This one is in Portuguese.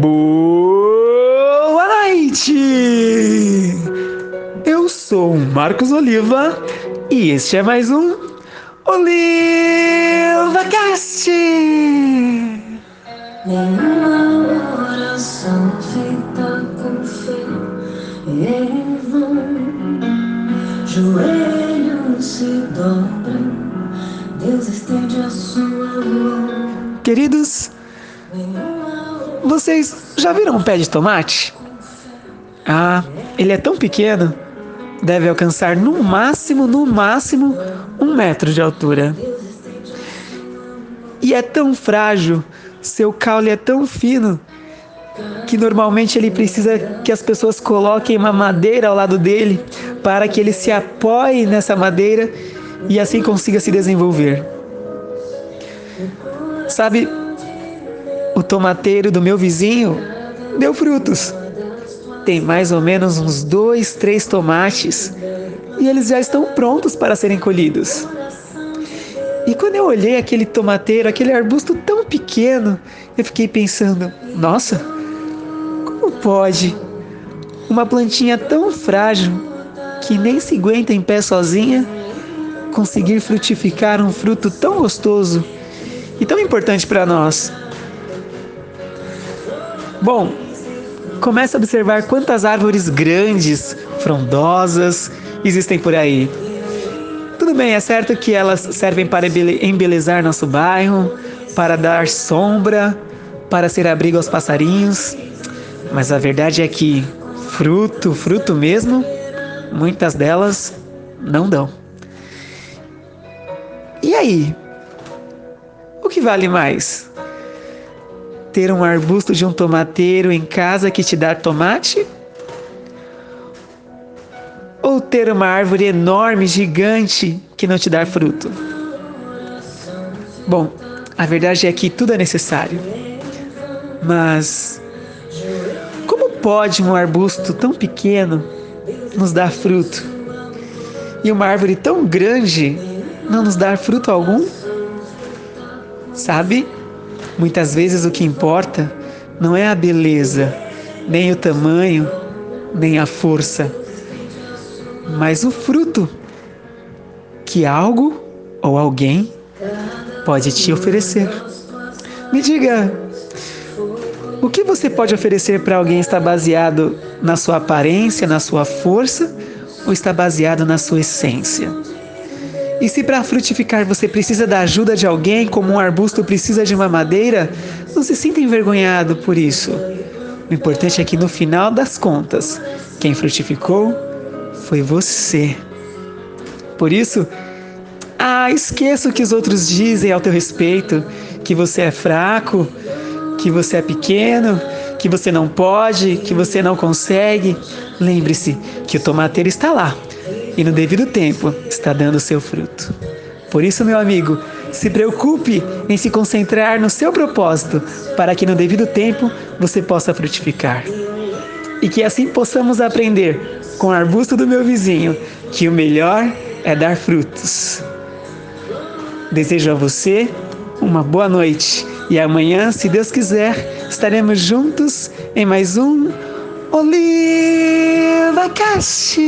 Boa noite! Eu sou o Marcos Oliva e este é mais um Oliva Cast! Nenhuma oração feita com fé em vão. Joelhos se dobram, Deus estende a sua mão. Queridos, vocês já viram um pé de tomate? Ah, ele é tão pequeno, deve alcançar no máximo, no máximo, um metro de altura. E é tão frágil, seu caule é tão fino, que normalmente ele precisa que as pessoas coloquem uma madeira ao lado dele para que ele se apoie nessa madeira e assim consiga se desenvolver. Sabe, tomateiro do meu vizinho deu frutos. Tem mais ou menos uns dois, três tomates e eles já estão prontos para serem colhidos. E quando eu olhei aquele tomateiro, aquele arbusto tão pequeno, eu fiquei pensando: nossa, como pode uma plantinha tão frágil que nem se aguenta em pé sozinha conseguir frutificar um fruto tão gostoso e tão importante para nós? Bom, comece a observar quantas árvores grandes, frondosas existem por aí. Tudo bem, é certo que elas servem para embelezar nosso bairro, para dar sombra, para ser abrigo aos passarinhos, mas a verdade é que fruto, fruto mesmo, muitas delas não dão. E aí? O que vale mais? Ter um arbusto de um tomateiro em casa que te dá tomate? Ou ter uma árvore enorme, gigante, que não te dá fruto? Bom, a verdade é que tudo é necessário. Mas como pode um arbusto tão pequeno nos dar fruto? E uma árvore tão grande não nos dar fruto algum? Sabe? Muitas vezes o que importa não é a beleza, nem o tamanho, nem a força, mas o fruto que algo ou alguém pode te oferecer. Me diga, o que você pode oferecer para alguém está baseado na sua aparência, na sua força ou está baseado na sua essência? E se para frutificar você precisa da ajuda de alguém, como um arbusto precisa de uma madeira, não se sinta envergonhado por isso. O importante é que no final das contas, quem frutificou foi você. Por isso, ah, esqueça o que os outros dizem ao teu respeito, que você é fraco, que você é pequeno, que você não pode, que você não consegue. Lembre-se que o tomateiro está lá e no devido tempo está dando seu fruto. Por isso, meu amigo, se preocupe em se concentrar no seu propósito, para que no devido tempo você possa frutificar. E que assim possamos aprender com o arbusto do meu vizinho que o melhor é dar frutos. Desejo a você uma boa noite e amanhã, se Deus quiser, estaremos juntos em mais um Oliva Cast.